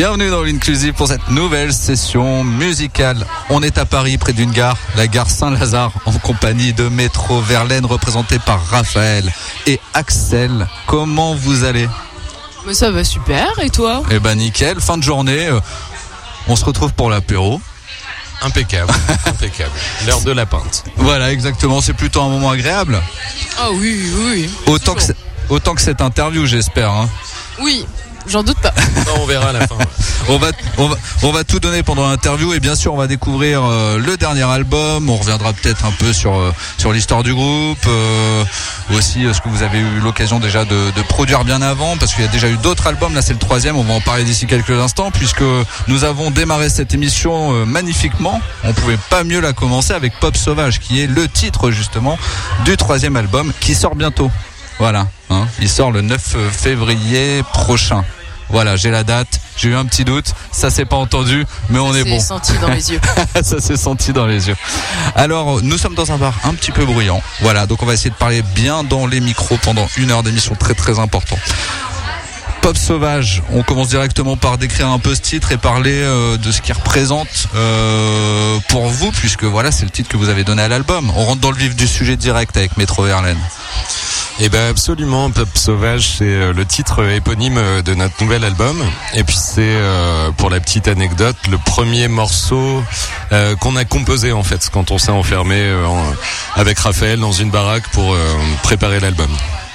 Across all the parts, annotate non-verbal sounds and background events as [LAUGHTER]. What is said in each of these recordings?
Bienvenue dans l'Inclusive pour cette nouvelle session musicale. On est à Paris, près d'une gare, la gare Saint-Lazare, en compagnie de Métro Verlaine, représenté par Raphaël et Axel. Comment vous allez? Mais ça va super, et toi? Eh ben nickel, fin de journée. euh, On se retrouve pour l'apéro. Impeccable, [LAUGHS] impeccable. L'heure de la pinte. Voilà, exactement. C'est plutôt un moment agréable. Ah oui, oui, oui. Autant que, c'est- autant que cette interview, j'espère. hein. Oui, j'en doute pas. [LAUGHS] Non, on verra à la fin. ouais. On va, on va, on va tout donner pendant l'interview et bien sûr on va découvrir euh, le dernier album. On reviendra peut-être un peu sur euh, sur l'histoire du groupe, euh, aussi euh, ce que vous avez eu l'occasion déjà de, de produire bien avant, parce qu'il y a déjà eu d'autres albums. Là c'est le troisième. On va en parler d'ici quelques instants puisque nous avons démarré cette émission euh, magnifiquement. On pouvait pas mieux la commencer avec Pop Sauvage, qui est le titre justement du troisième album qui sort bientôt. Voilà, hein. il sort le 9 février prochain. Voilà, j'ai la date. J'ai eu un petit doute. Ça s'est pas entendu, mais on est bon. senti dans les yeux. [LAUGHS] ça s'est senti dans les yeux. Alors, nous sommes dans un bar un petit peu bruyant. Voilà, donc on va essayer de parler bien dans les micros pendant une heure d'émission très très important. Pop sauvage, on commence directement par décrire un peu ce titre et parler euh, de ce qu'il représente euh, pour vous, puisque voilà, c'est le titre que vous avez donné à l'album. On rentre dans le vif du sujet direct avec Métro Verlaine. Eh ben absolument, Pop Sauvage, c'est euh, le titre éponyme de notre nouvel album. Et puis c'est, pour la petite anecdote, le premier morceau qu'on a composé en fait quand on s'est enfermé en- avec Raphaël dans une baraque pour préparer l'album.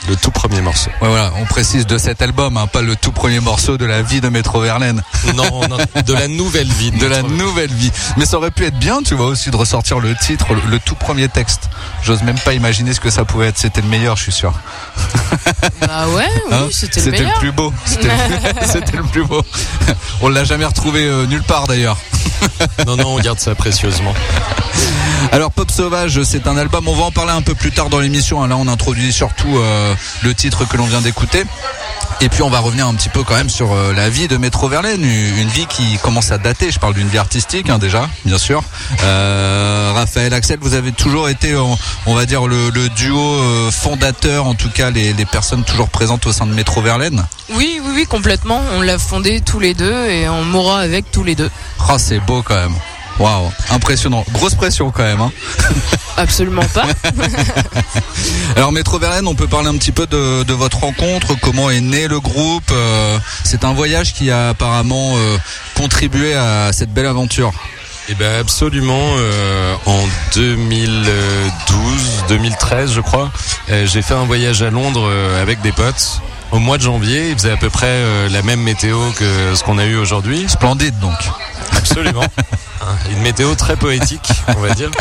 Le tout premier morceau. Ouais, voilà, on précise de cet album, hein, pas le tout premier morceau de la vie de Métro Verlaine, Non, non, de la nouvelle vie. de [LAUGHS] la nouvelle vie. Mais ça aurait pu être bien, tu vois, aussi de ressortir le titre, le, le tout premier texte. J'ose même pas imaginer ce que ça pouvait être. C'était le meilleur, je suis sûr. Bah ouais, oui, Hein c'était le meilleur. plus beau. C'était le, [LAUGHS] c'était le plus beau. On l'a jamais retrouvé euh, nulle part d'ailleurs. Non, non, on garde ça précieusement. [LAUGHS] Alors Pop Sauvage, c'est un album. On va en parler un peu plus tard dans l'émission. Là, on introduit surtout euh, le titre que l'on vient d'écouter. Et puis on va revenir un petit peu quand même sur euh, la vie de Métro Verlaine, une une vie qui commence à dater. Je parle d'une vie artistique hein, déjà, bien sûr. Euh, Raphaël, Axel, vous avez toujours été, on, on va dire, le, le duo euh, fondateur, en tout cas les, les personnes toujours présentes au sein de Métro Verlaine. Oui, oui, oui, complètement. On l'a fondé tous les deux et on mourra avec tous les deux. Oh, c'est beau quand même. Waouh, impressionnant. Grosse pression quand même. Hein. [LAUGHS] Absolument pas. [LAUGHS] Alors Métro Verlaine, on peut parler un petit peu de, de votre rencontre, comment est né le groupe. euh, c'est un voyage qui a apparemment euh, contribué à cette belle aventure. Eh ben absolument. euh, en 2012, 2013, je crois, euh, j'ai fait un voyage à Londres euh, avec des potes. Au mois de janvier, il faisait à peu près euh, la même météo que ce qu'on a eu aujourd'hui. Splendide donc. Absolument. Hein, Une météo très poétique, on va dire.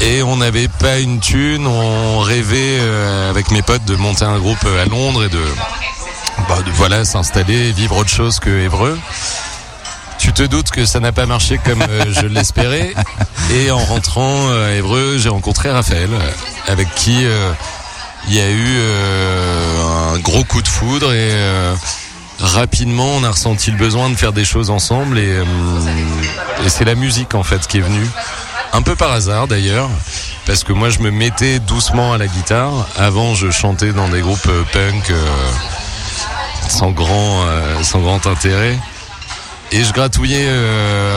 Et on n'avait pas une thune, on rêvait euh, avec mes potes de monter un groupe à Londres et de, bah, de voilà s'installer, vivre autre chose que Évreux. Tu te doutes que ça n'a pas marché comme euh, je l'espérais. Et en rentrant à Évreux, j'ai rencontré Raphaël, euh, avec qui euh, il y a eu euh, un gros coup de foudre euh, rapidement on a ressenti le besoin de faire des choses ensemble et, euh, et c'est la musique en fait qui est venue. Un peu par hasard d'ailleurs, parce que moi je me mettais doucement à la guitare. Avant je chantais dans des groupes euh, punk euh, sans, grand, intérêt. Et je gratouillais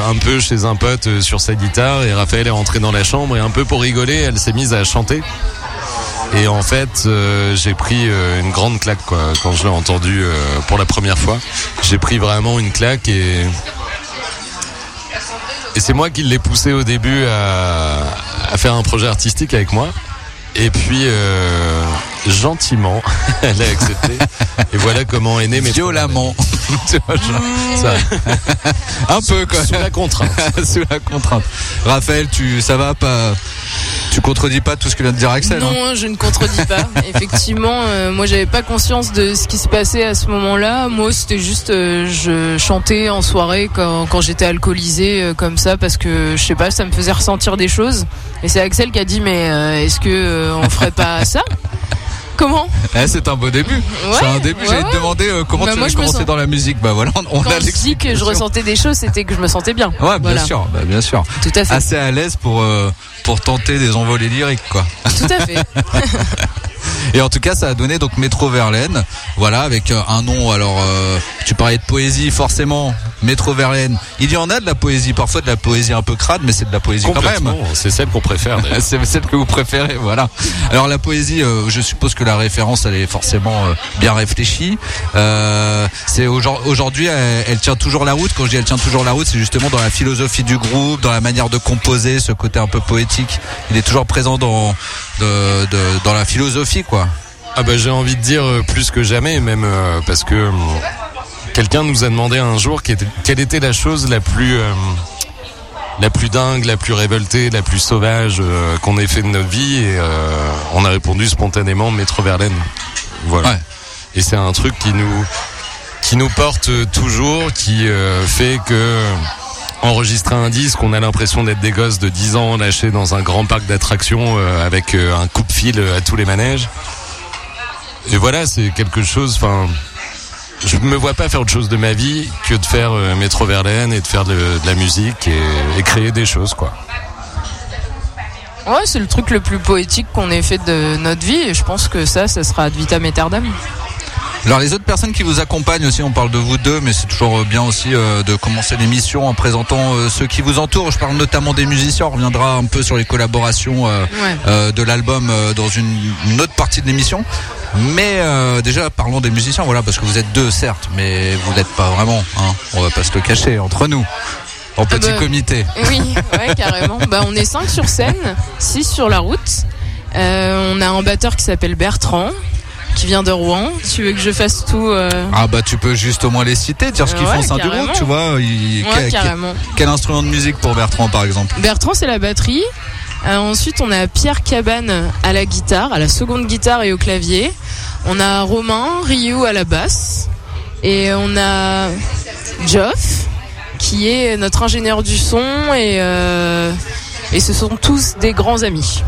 un peu chez un pote sur sa guitare et Raphaël est rentré dans la chambre et un peu pour rigoler, elle s'est mise à chanter. Et en fait, euh, j'ai pris euh, une grande claque quoi, quand je l'ai entendu euh, pour la première fois. J'ai pris vraiment une claque et et c'est moi qui l'ai poussé au début à, à faire un projet artistique avec moi. Et puis euh, gentiment, [LAUGHS] elle a accepté. Et voilà comment est né mes Violemment. [LAUGHS] Tu vois, genre, ça- un peu quand sous la contrainte. [LAUGHS] Sous la contrainte. Raphaël, tu, ça va pas? Tu contredis pas tout ce que vient de dire Axel hein Non, je ne contredis pas. [LAUGHS] Effectivement, euh, moi j'avais pas conscience de ce qui se passait à ce moment-là. Moi, c'était juste, euh, je chantais en soirée quand, quand j'étais alcoolisée euh, comme ça parce que je sais pas, ça me faisait ressentir des choses. Et c'est Axel qui a dit, mais euh, est-ce que euh, on ferait pas ça? Comment Eh, c'est un beau début. Ouais, c'est un début. ouais, J'allais te demander euh, comment Bah, tu moi, as je me commencé sens- dans la musique. Bah voilà, on, Quand a je dis que je ressentais des choses, c'était que je me sentais bien. Ouais, bien Voilà. sûr, bah, bien sûr. Tout à fait. Assez à l'aise pour euh, pour tenter des envolées lyriques, quoi. Tout à fait. [LAUGHS] Et en tout cas, ça a donné donc Métro Verlaine, voilà, avec euh, un nom. Alors, euh, tu parlais de poésie, forcément. Métro Verlaine. Il y en a de la poésie, parfois de la poésie un peu crade, mais c'est de la poésie quand même. C'est celle qu'on préfère. [LAUGHS] C'est celle que vous préférez, voilà. Alors la poésie, euh, je suppose que la référence, elle est forcément euh, bien réfléchie. Euh, c'est aujourd- aujourd'hui, elle, elle tient toujours la route. Quand je dis elle tient toujours la route, c'est justement dans la philosophie du groupe, dans la manière de composer, ce côté un peu poétique. Il est toujours présent dans de, de- dans la philosophie, quoi. Ah bah j'ai envie de dire euh, plus que jamais, même euh, parce que hum, quelqu'un nous a demandé un jour quelle était, quelle était la chose la plus euh, la plus dingue, la plus révoltée, la plus sauvage euh, qu'on ait fait de notre vie et euh, on a répondu spontanément Métro Verlaine. Voilà. Ouais. Et c'est un truc qui nous qui nous porte euh, toujours, qui euh, fait que enregistrer un disque, on a l'impression d'être des gosses de 10 ans lâchés dans un grand parc d'attractions euh, avec euh, un coupe-fil à tous les manèges. Et voilà, c'est quelque chose. Enfin, je me vois pas faire autre chose de ma vie que de faire euh, Métro Verlaine et de faire de, de la musique et, et créer des choses, quoi. Ouais, c'est le truc le plus poétique qu'on ait fait de notre vie et je pense que ça, ça sera ad vitam aeternam. Alors les autres personnes qui vous accompagnent aussi. On parle de vous deux, mais c'est toujours bien aussi de commencer l'émission en présentant ceux qui vous entourent. Je parle notamment des musiciens. On reviendra un peu sur les collaborations de l'album dans une, autre partie de l'émission. Mais déjà, parlons des musiciens, voilà, parce que vous êtes deux, certes, mais vous n'êtes pas vraiment. Hein, on va pas se le cacher entre nous. En ah petit bah, comité. Oui, [LAUGHS] carrément. bah, on est cinq sur scène, six sur la route. Euh, on a un batteur qui s'appelle Bertrand, qui vient de Rouen. Tu veux que je fasse tout euh Ah bah tu peux juste au moins les citer, dire ce qu'ils font au sein du groupe, tu vois. quel, instrument de musique pour Bertrand par exemple? Bertrand c'est la batterie. Euh, ensuite on a Pierre Cabane à la guitare, à la seconde guitare et au clavier. On a Romain Ryu à la basse. Et on a Geoff qui est notre ingénieur du son et, euh, et ce sont tous des grands amis.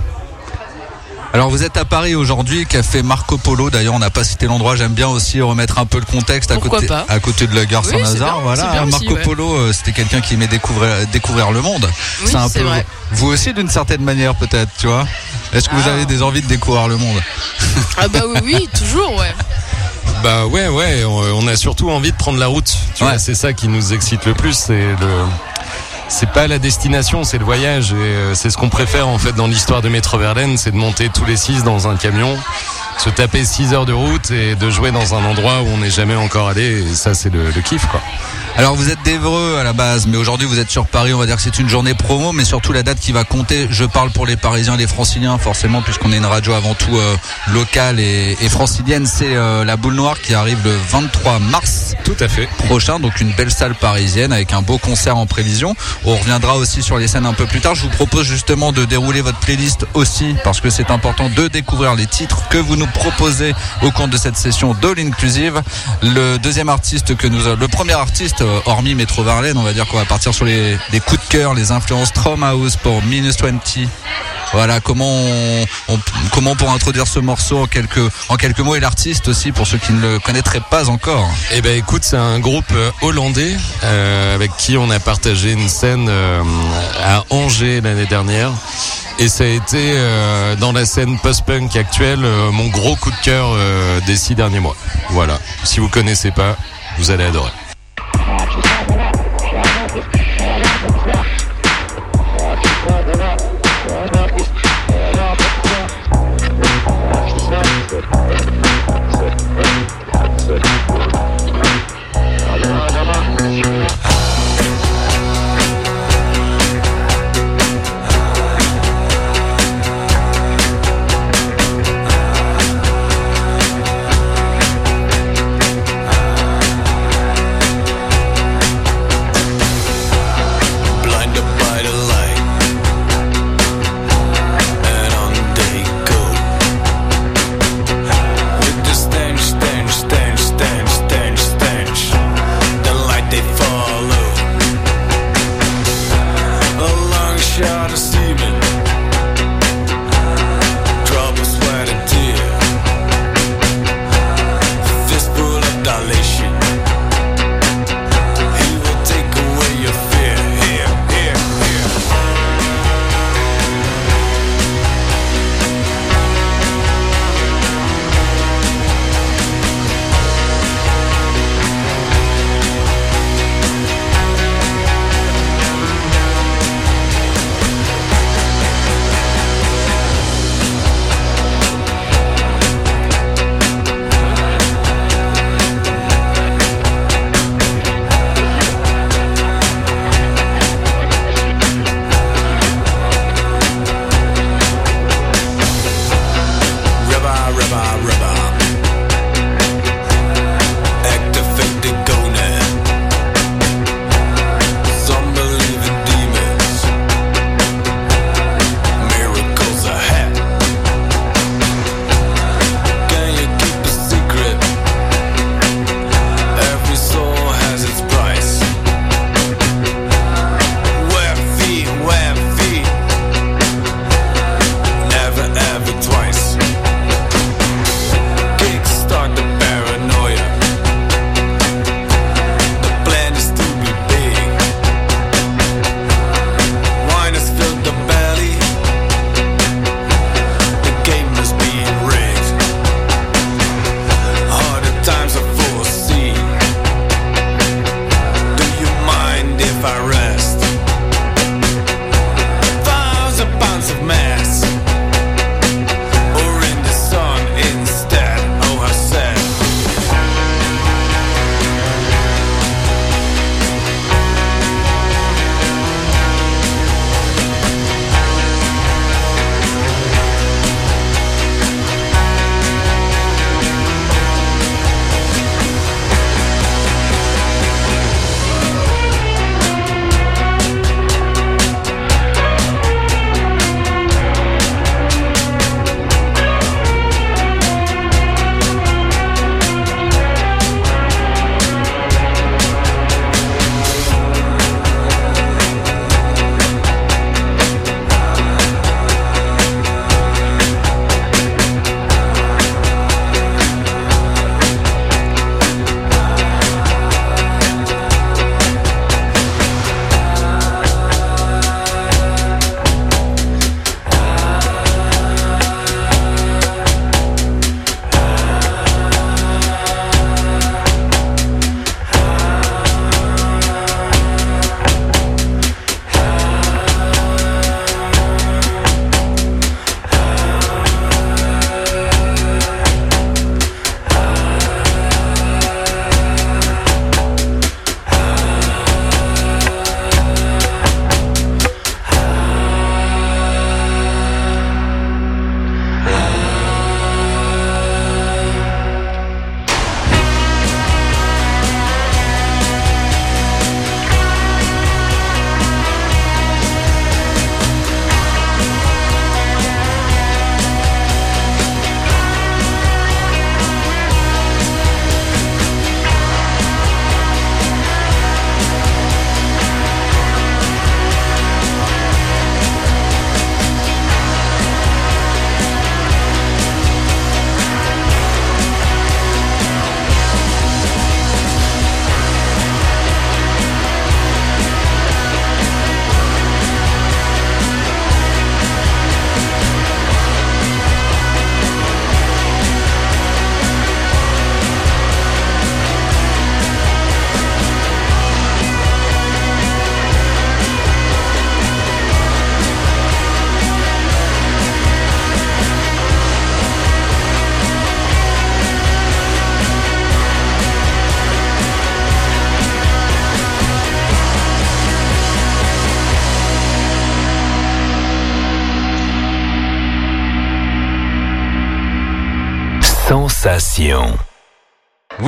Alors vous êtes à Paris aujourd'hui, café Marco Polo. D'ailleurs, on n'a pas cité l'endroit. J'aime bien aussi remettre un peu le contexte à côté, à côté de la gare Saint-Lazare. Voilà, Marco Polo, euh, c'était quelqu'un qui aimait découvrir, découvrir le monde. c'est un peu vrai. vous aussi d'une certaine manière peut-être, tu vois. Est-ce que vous ah. avez des envies de découvrir le monde? Ah bah oui, oui, [LAUGHS] toujours, ouais. Bah ouais, ouais, on a surtout envie de prendre la route. Tu vois, c'est ça qui nous excite le plus, c'est le c'est pas la destination, c'est le voyage. Et euh, c'est ce qu'on préfère en fait dans l'histoire de Métro Verlaine, c'est de monter tous les six dans un camion, se taper 6 heures de route et de jouer dans un endroit où on n'est jamais encore allé. Et ça, c'est le, le kiff, quoi. Alors vous êtes d'Evreux à la base, mais aujourd'hui vous êtes sur Paris. On va dire que c'est une journée promo, mais surtout la date qui va compter. Je parle pour les Parisiens et les Franciliens, forcément, puisqu'on est une radio avant tout euh, locale et, francilienne. C'est euh, la Boule Noire qui arrive le 23 mars. Tout à fait. Prochain, donc une belle salle parisienne avec un beau concert en prévision. On reviendra aussi sur les scènes un peu plus tard. Je vous propose justement de dérouler votre playlist aussi, parce que c'est important de découvrir les titres que vous nous proposez au cours de cette session d'All Inclusive. Le deuxième artiste que nous, le premier artiste hormis Metro Varlene, on va dire qu'on va partir sur les, coups de cœur, les influences House pour Minus 20. Voilà comment comment pour introduire ce morceau en quelques en quelques mots et l'artiste aussi pour ceux qui ne le connaîtraient pas encore. Eh ben écoute, c'est un groupe euh, hollandais euh, avec qui on a partagé une scène à Angers l'année dernière. Et ça a été dans la scène post-punk actuelle mon gros coup de cœur des six derniers mois. Voilà. Si vous connaissez pas, vous allez adorer. Sensation.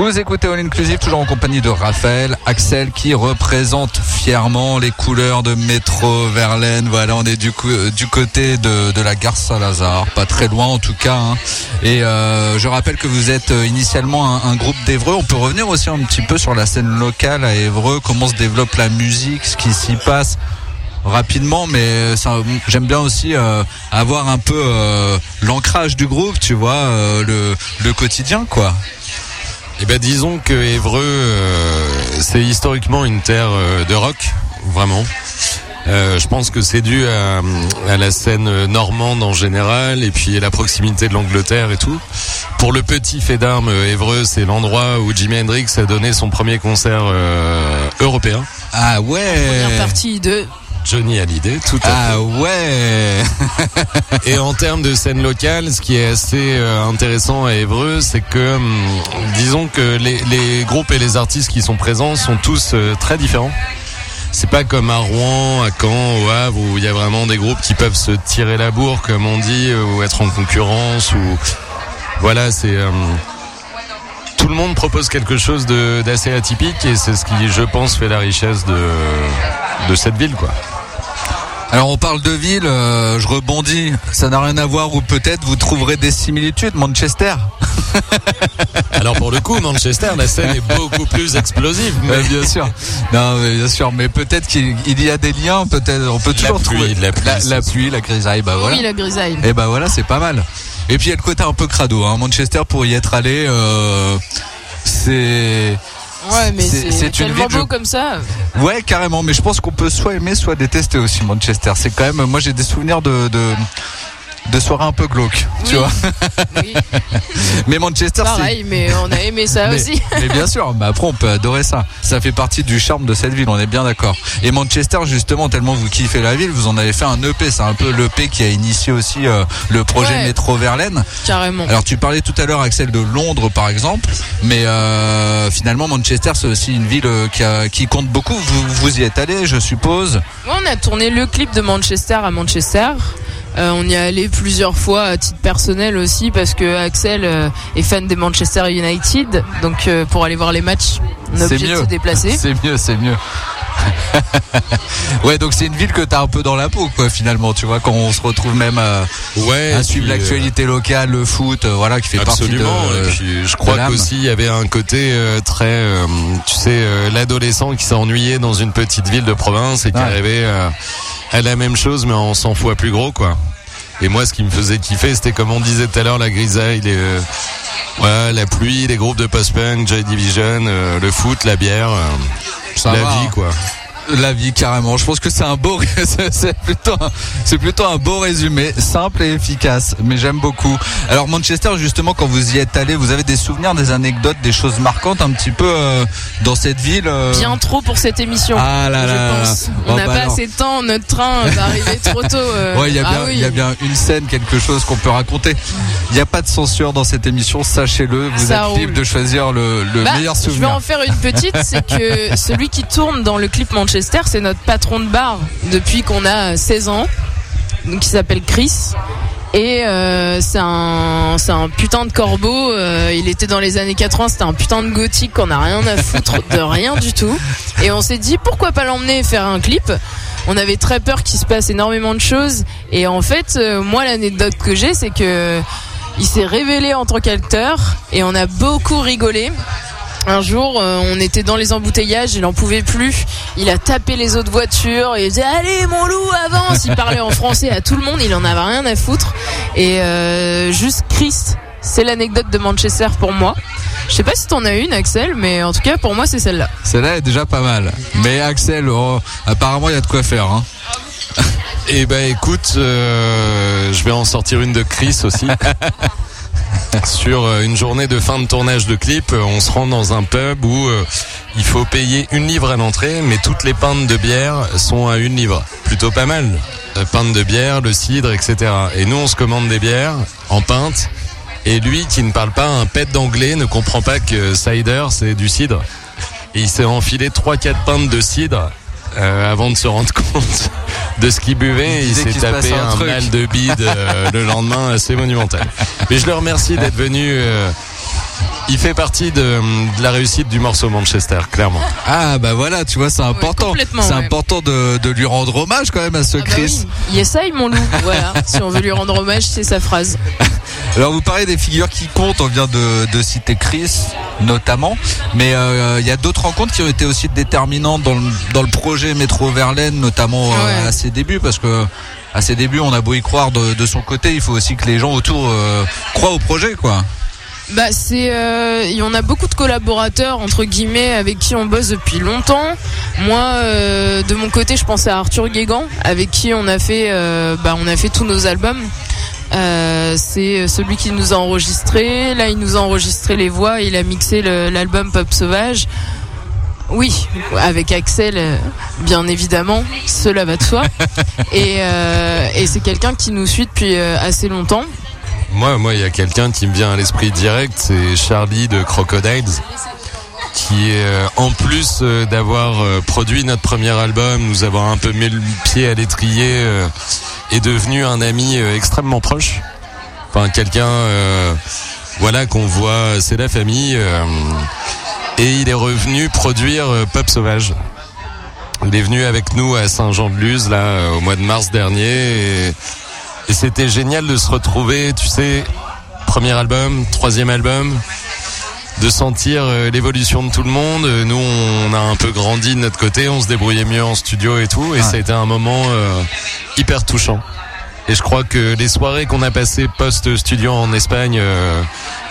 Vous écoutez All Inclusive, toujours en compagnie de Raphaël, Axel, qui représente fièrement les couleurs de Métro Verlaine. Voilà, on est du, coup, euh, du côté de, la gare Saint-Lazare, pas très loin en tout cas. hein. Et euh, je rappelle que vous êtes euh, initialement un, groupe d'Evreux. On peut revenir aussi un petit peu sur la scène locale à Évreux, comment se développe la musique, ce qui s'y passe rapidement mais j'aime bien aussi avoir un peu l'ancrage du groupe tu vois le, le quotidien quoi Eh ben disons que Évreux, euh, c'est historiquement une terre euh, de rock, vraiment. Euh, je pense que c'est dû à, à la scène normande en général et puis à la proximité de l'Angleterre et tout. Pour le petit fait d'armes, euh, Évreux, c'est l'endroit où Jimi Hendrix a donné son premier concert euh, européen. ah ouais Première partie de. Johnny Hallyday, tout à fait. ah ouais [LAUGHS] Et en termes de scène locale, ce qui est assez euh, intéressant à Évreux, c'est que, hum, disons que les, les groupes et les artistes qui sont présents sont tous euh, très différents. C'est pas comme à Rouen, à Caen, au Havre, où il y a vraiment des groupes qui peuvent se tirer la bourre, comme on dit, euh, ou être en concurrence, ou voilà, c'est euh, tout le monde propose quelque chose d'assez atypique, et c'est ce qui, je pense, fait la richesse de de cette ville, quoi. Alors on parle de ville euh, je rebondis ça n'a rien à voir ou peut-être vous trouverez des similitudes Manchester [LAUGHS] Alors pour le coup, Manchester, la scène est beaucoup plus explosive. Mais bien sûr non mais bien sûr mais peut-être qu'il il y a des liens peut-être on peut La toujours pluie, trouver la pluie, la, la sûr. pluie la grisaille bah voilà Oui, la grisaille. Et bah voilà, c'est pas mal. Et puis il y a le côté un peu crado. Hein. Manchester pour y être allé, euh, c'est Ouais, mais c'est- tellement ville, je- beau comme ça. ouais carrément. Mais je pense qu'on peut soit aimer, soit détester aussi Manchester. C'est quand même, moi j'ai des souvenirs de de, de soirées un peu glauques, tu vois. Oui, [LAUGHS] Mais Manchester, pareil, mais on a aimé ça mais, aussi. [LAUGHS] mais bien sûr, mais après on peut adorer ça. Ça fait partie du charme de cette ville, on est bien d'accord. Et Manchester, justement, tellement vous kiffez la ville, vous en avez fait un EP. C'est un peu l'EP qui a initié aussi euh, le projet Ouais. Métro Verlaine. Carrément. Alors tu parlais tout à l'heure Axel de Londres par exemple, mais euh, finalement Manchester c'est aussi une ville euh, qui, a- qui compte beaucoup. Vous, vous y êtes allé, je suppose? Ouais, on a tourné le clip de Manchester à Manchester. Euh, on y est allé plusieurs fois à titre personnel aussi parce que Axel euh, est fan des Manchester United. Donc euh, pour aller voir les matchs, on est obligé de se déplacer. [LAUGHS] C'est mieux, c'est mieux. [LAUGHS] ouais, donc c'est une ville que t'as un peu dans la peau, quoi, finalement. Tu vois, quand on se retrouve même Ouais. à suivre l'actualité locale, le foot, euh, voilà, qui fait Absolument. partie de. et puis, je crois qu'aussi il y avait un côté euh, très, euh, tu sais, euh, l'adolescent qui s'est ennuyé dans une petite ville de province et qui Ouais. arrivait euh, à la même chose mais en 100 fois plus gros, quoi. Et moi, ce qui me faisait kiffer, c'était comme on disait tout à l'heure, la grisaille, les, euh, ouais, la pluie, les groupes de post-punk, Joy Division, euh, le foot, la bière, euh, la va. vie, quoi. La vie carrément. Je pense que c'est un beau, [LAUGHS] c'est plutôt, c'est plutôt un beau résumé, simple et efficace. Mais j'aime beaucoup. Alors Manchester, justement, quand vous y êtes allé, vous avez des souvenirs, des anecdotes, des choses marquantes un petit peu euh, dans cette ville. euh Bien trop pour cette émission. Ah là je là. pense. Bon, On n'a bah pas assez de temps. Notre train va [LAUGHS] arriver trop tôt. euh. Ouais, il y a Ah oui. il y a bien une scène, quelque chose qu'on peut raconter. Il n'y a pas de censure dans cette émission, sachez-le. Vous Ça êtes libre de choisir le, le Bah, meilleur je vais souvenir. en faire une petite, c'est que [LAUGHS] celui qui tourne dans le clip Manchester, c'est notre patron de bar depuis qu'on a 16 ans, donc qui s'appelle Chris. Et euh, c'est un, putain de corbeau. euh, il était dans les années 80, c'était un putain de gothique qu'on a rien à foutre de rien du tout. Et on s'est dit pourquoi pas l'emmener faire un clip? On avait très peur qu'il se passe énormément de choses. Et en fait, euh, moi l'anecdote que j'ai, c'est que il s'est révélé en tant qu'acteur et on a beaucoup rigolé. Un jour, euh, on était dans les embouteillages, il en pouvait plus. Il a tapé les autres voitures et il disait Allez, mon loup, avance Il parlait en français à tout le monde, il en avait rien à foutre. Et euh, juste Chris, c'est l'anecdote de Manchester pour moi. Je sais pas si t'en as une, Axel, mais en tout cas, pour moi, c'est celle-là. Celle-là est déjà pas mal. Mais Axel, oh, apparemment, il y a de quoi faire. Hein. Eh ben écoute, euh, je vais en sortir une de Chris aussi. [LAUGHS] [LAUGHS] Sur euh, une journée de fin de tournage de clip, euh, on se rend dans un pub où euh, il faut payer une livre à l'entrée, mais toutes les pintes de bière sont à une livre. Plutôt pas mal. La pinte de bière, le cidre, etc. Et nous, on se commande des bières en pinte. Et lui, qui ne parle pas un pet d'anglais, ne comprend pas que cider, c'est du cidre. Et il s'est enfilé 3-4 pintes de cidre avant de se rendre [LAUGHS] compte de ce qu'il buvait. Il s'est tapé un mal de bide euh, le lendemain assez monumental. Mais je le remercie d'être venu. euh, il fait partie de, de la réussite du morceau Manchester, clairement. Ah bah voilà, tu vois, c'est important. c'est ouais. important de, de lui rendre hommage quand même à ce Ah bah Chris. oui, il essaye mon loup. [LAUGHS] Voilà, si on veut lui rendre hommage, c'est sa phrase. Alors vous parlez des figures qui comptent, on vient de, de citer Chris notamment, mais euh, il y a d'autres rencontres qui ont été aussi déterminantes dans le, dans le projet Métro Verlaine, notamment euh, à ses débuts, parce que à ses débuts on a beau y croire de, de son côté, il faut aussi que les gens autour euh, croient au projet quoi. Bah c'est, euh, il y en a beaucoup de collaborateurs entre guillemets avec qui on bosse depuis longtemps. Moi, euh, de mon côté, je pensais à Arthur Guégan, avec qui on a fait, euh, bah on a fait tous nos albums. Euh, c'est celui qui nous a enregistré. Là, il nous a enregistré les voix. Il a mixé l'album Pop Sauvage. Oui, avec Axel, euh, bien évidemment, cela va de soi. et euh, et c'est quelqu'un qui nous suit depuis euh, assez longtemps. Moi, moi, il y a quelqu'un qui me vient à l'esprit direct, c'est Charlie de Crocodiles, qui euh, en plus euh, d'avoir euh, produit notre premier album, nous avoir un peu mis le pied à l'étrier, est devenu un ami extrêmement proche. Enfin, quelqu'un, euh, voilà, qu'on voit, c'est la famille. et il est revenu produire Pop Sauvage. Il est venu avec nous à Saint-Jean-de-Luz là au mois de mars dernier. Et c'était génial de se retrouver, tu sais, premier album, troisième album, de sentir euh, l'évolution de tout le monde. Euh, Nous, on a un peu grandi de notre côté, on se débrouillait mieux en studio et tout, et Ouais. ça a été un moment euh, hyper touchant. Et je crois que les soirées qu'on a passées post-studio en Espagne euh,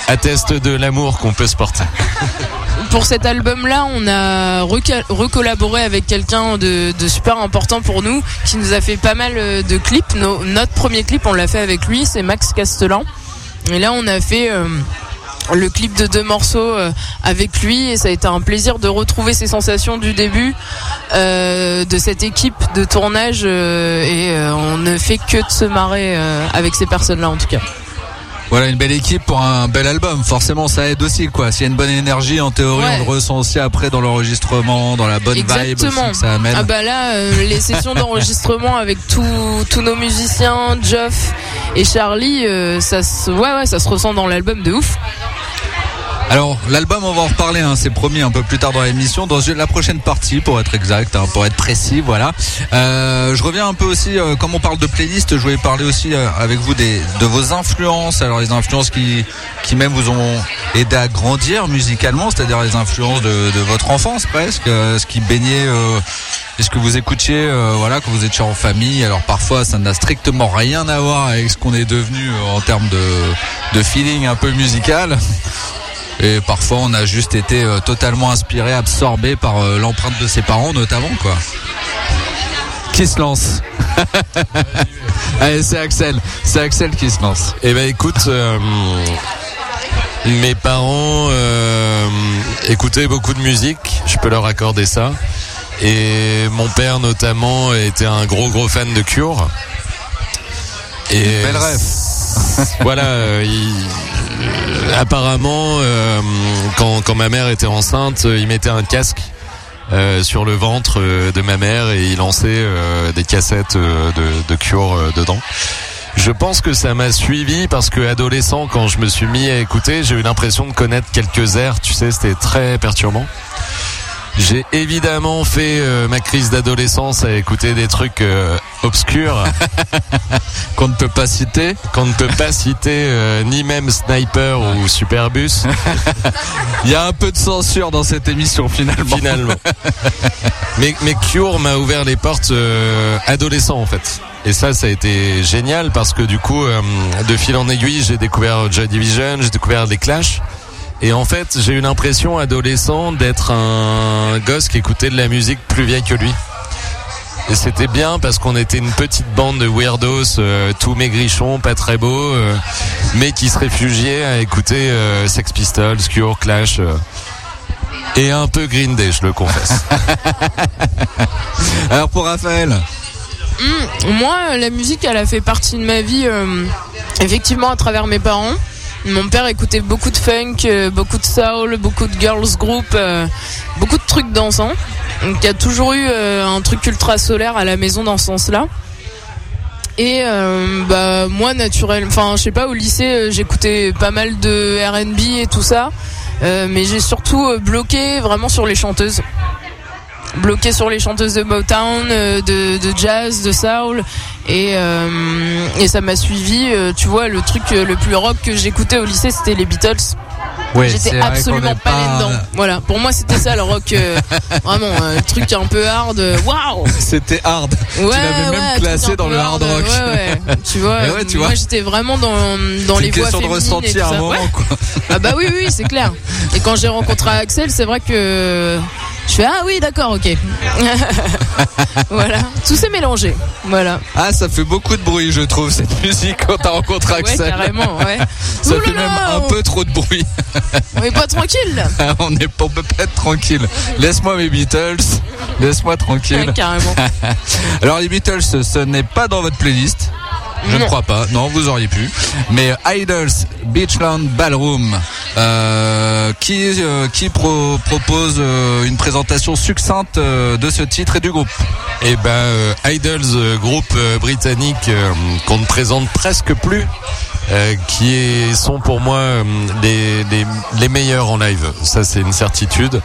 attestent de l'amour qu'on peut se porter. pour cet album-là, on a recollaboré avec quelqu'un de, de super important pour nous, qui nous a fait pas mal euh, de clips. Notre premier clip, on l'a fait avec lui, c'est Max Castellan. Et là, on a fait euh, le clip de deux morceaux euh, avec lui, et ça a été un plaisir de retrouver ces sensations du début de cette équipe de tournage. et on ne fait que de se marrer avec ces personnes-là, en tout cas. Voilà une belle équipe pour un bel album. Forcément, ça aide aussi, quoi. S'il y a une bonne énergie, en théorie, Ouais. on le ressent aussi après dans l'enregistrement, dans la bonne vibe aussi que ça amène. Ah bah là, euh, les sessions d'enregistrement avec tous tous nos musiciens, Geoff et Charlie, euh, ça se, ouais ouais, ça se ressent dans l'album de ouf. Alors, l'album, on va en reparler, hein, c'est promis un peu plus tard dans l'émission, dans la prochaine partie, pour être exact, hein, pour être précis, voilà. Euh, je reviens un peu aussi, euh, comme on parle de playlist, je voulais parler aussi euh, avec vous des, de vos influences, alors les influences qui, qui même vous ont aidé à grandir musicalement, c'est-à-dire les influences de, de votre enfance presque, euh, ce qui baignait, euh, et ce que vous écoutiez, euh, voilà, quand vous étiez en famille. Alors parfois, ça n'a strictement rien à voir avec ce qu'on est devenu en termes de, de feeling un peu musical. Et parfois, on a juste été euh, totalement inspiré, absorbé par euh, l'empreinte de ses parents, notamment, quoi. Qui se lance [LAUGHS] Allez, c'est Axel. C'est Axel qui se lance. Eh ben écoute, euh, mes parents euh, écoutaient beaucoup de musique, je peux leur accorder ça. Et mon père notamment était un gros gros fan de Cure. Et Bel rêve. voilà, euh, il- apparemment, euh, quand, quand ma mère était enceinte, euh, il mettait un casque euh, sur le ventre de ma mère et il lançait des cassettes de, de Cure dedans. Je pense que ça m'a suivi parce que adolescent, quand je me suis mis à écouter, j'ai eu l'impression de connaître quelques airs. Tu sais, c'était très perturbant. J'ai évidemment fait euh, ma crise d'adolescence à écouter des trucs euh, obscurs [LAUGHS] Qu'on ne peut pas citer. qu'on ne peut pas citer euh, ni même Sniper ou Superbus [LAUGHS] Il y a un peu de censure dans cette émission, finalement. finalement. mais, mais Cure m'a ouvert les portes adolescent en fait. Et ça, ça a été génial parce que du coup, de fil en aiguille, j'ai découvert Joy Division, j'ai découvert les Clash. Et en fait, j'ai eu l'impression adolescent d'être un gosse qui écoutait de la musique plus vieille que lui. Et c'était bien parce qu'on était une petite bande de weirdos, euh, tout maigrichons, pas très beaux, euh, mais qui se réfugiaient à écouter euh, Sex Pistols, Cure, Clash. euh, et un peu Green Day, je le confesse. [LAUGHS] Alors, pour Raphaël. Hum, moi, la musique, elle a fait partie de ma vie, euh, effectivement, à travers mes parents. Mon père écoutait beaucoup de funk, euh, beaucoup de soul, beaucoup de girls group, euh, beaucoup de trucs dansants. Donc il y a toujours eu euh, un truc ultra solaire à la maison dans ce sens-là. Et bah moi naturel, enfin je sais pas au lycée j'écoutais pas mal de R&B et tout ça, mais j'ai surtout bloqué vraiment sur les chanteuses, bloqué sur les chanteuses de Motown, euh, de, de jazz, de soul, et euh, et ça m'a suivi. euh, tu vois le truc le plus rock que j'écoutais au lycée c'était les Beatles. Ouais, J'étais absolument pas, là-dedans. Voilà, pour moi c'était ça le rock, euh, [LAUGHS] vraiment euh, le truc un peu hard. Waouh. C'était hard. Ouais, l'avais même ouais, un classé dans le hard rock. Ouais, ouais. [LAUGHS] Tu vois, Eh tu moi vois. j'étais vraiment dans, dans les une voix question de féminines et ressenti tout à un moment, quoi. Ah bah oui, oui, c'est clair. Et quand j'ai rencontré Axel, c'est vrai que je fais ah oui, d'accord, ok. [LAUGHS] voilà, tout s'est mélangé. Voilà. Ah, ça fait beaucoup de bruit, je trouve, cette musique quand t'as rencontré Ouais, Axel. carrément, ouais. [LAUGHS] Ça Ouh fait là même là, un on- peu trop de bruit. On est pas tranquille. là. [LAUGHS] on est on peut pas être tranquille. Laisse-moi mes Beatles. Laisse-moi tranquille. Ouais, carrément. Alors les Beatles, ce n'est pas dans votre playlist. Je ne crois pas. Non, vous auriez pu. Mais Idols Beachland Ballroom, euh, qui euh, qui pro- propose euh, une présentation succincte de ce titre et du groupe. Et ben Idols, groupe britannique qu'on ne présente presque plus, qui est, sont pour moi les, les, les meilleurs en live. Ça c'est une certitude.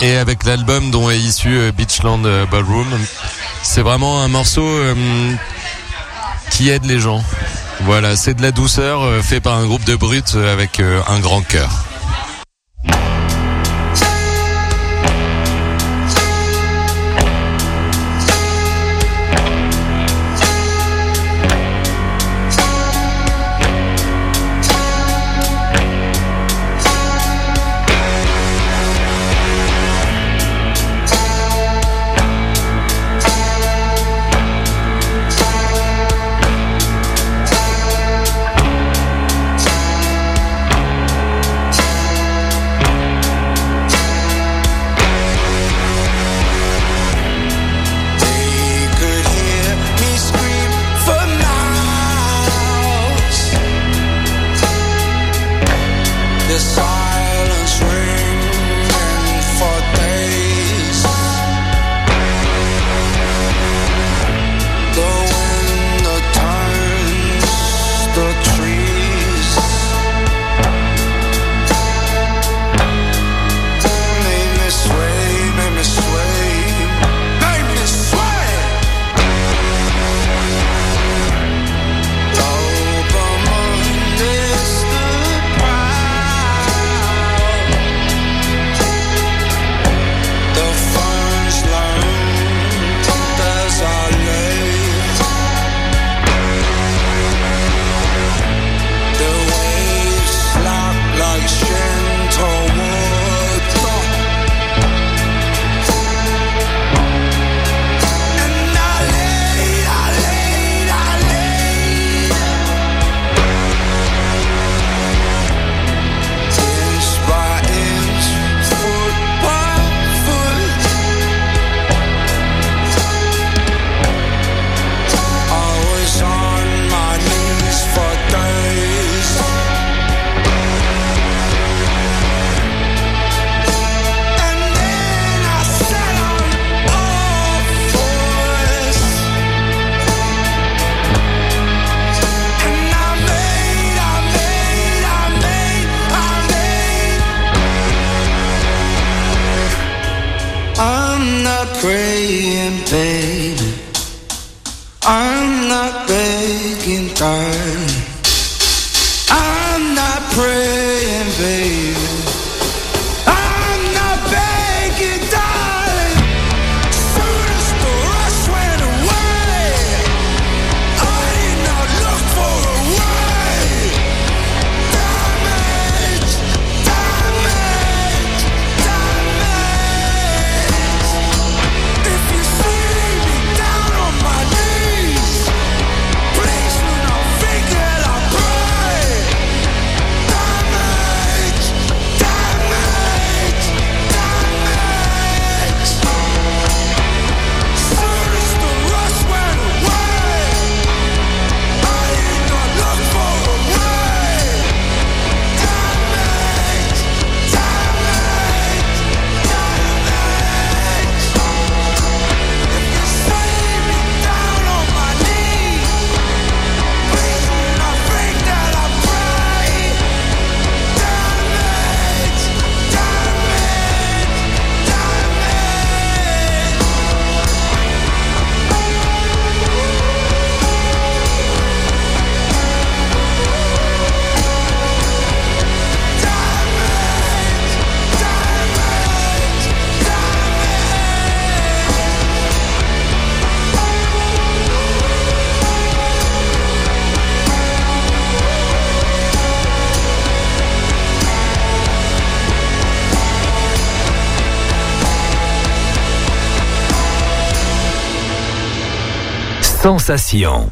Et avec l'album dont est issu Beachland Ballroom, c'est vraiment un morceau qui aide les gens. Voilà, c'est de la douceur euh, fait par un groupe de brutes euh, avec euh, un grand cœur. Praying, baby. I'm not begging, darling. Sensation.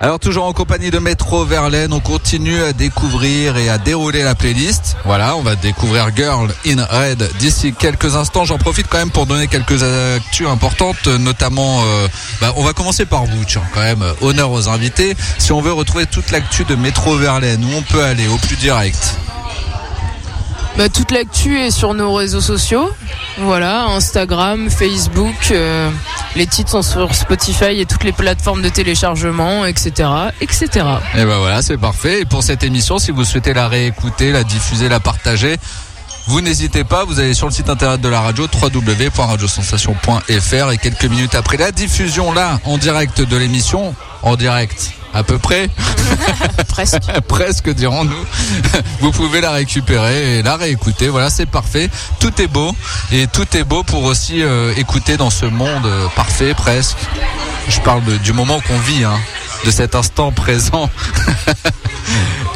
Alors toujours en compagnie de Métro Verlaine, on continue à découvrir et à dérouler la playlist. Voilà, on va découvrir Girl in Red d'ici quelques instants. J'en profite quand même pour donner quelques actus importantes, notamment, euh, bah, on va commencer par vous, tiens, quand même, euh, honneur aux invités. Si on veut retrouver toute l'actu de Métro Verlaine, où on peut aller au plus direct? Bah, toute l'actu est sur nos réseaux sociaux. Voilà, Instagram, Facebook. euh, les titres sont sur Spotify et toutes les plateformes de téléchargement, etc., etc. Et ben voilà, c'est parfait. Et pour cette émission, si vous souhaitez la réécouter, la diffuser, la partager, vous n'hésitez pas, vous allez sur le site internet de la radio www.radiosensation.fr et quelques minutes après la diffusion là en direct de l'émission, en direct à peu près, [LAUGHS] Presque. [LAUGHS] presque dirons-nous, [LAUGHS] vous pouvez la récupérer et la réécouter. Voilà, c'est parfait. Tout est beau et tout est beau pour aussi euh, écouter dans ce monde euh, parfait presque. Je parle de- du moment qu'on vit, hein, de cet instant présent.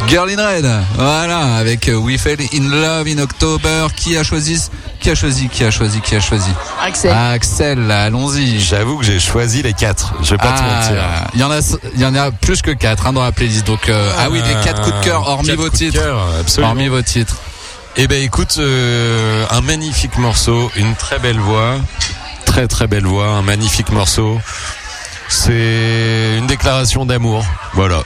Girl in Red, voilà, avec euh, We Fell in Love in October. Qui a choisi Qui a choisi Qui a choisi Qui a choisi Axel. Axel, allons-y. J'avoue que j'ai choisi les quatre. Je vais pas te Ah, mentir. Il y en a, il y en a plus que quatre hein, dans la playlist. Donc euh, ah oui, les quatre coups de cœur, hormis vos titres, hormis vos titres. Eh ben écoute, euh, un magnifique morceau, une très belle voix, très très belle voix, un magnifique morceau. C'est une déclaration d'amour, voilà.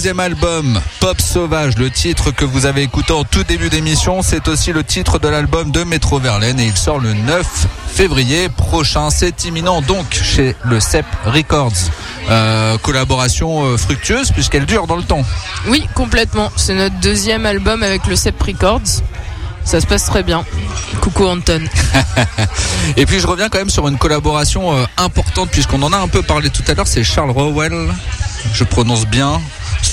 Troisième album, Pop Sauvage, le titre que vous avez écouté en tout début d'émission, c'est aussi le titre de l'album de Métro Verlaine et il sort le 9 février prochain. C'est imminent donc chez le CEP Records. Euh, collaboration euh, fructueuse puisqu'elle dure dans le temps. Oui, complètement. C'est notre deuxième album avec le CEP Records. Ça se passe très bien. Coucou Anton. [LAUGHS] Et puis je reviens quand même sur une collaboration euh, importante puisqu'on en a un peu parlé tout à l'heure, c'est Charles Rowell, je prononce bien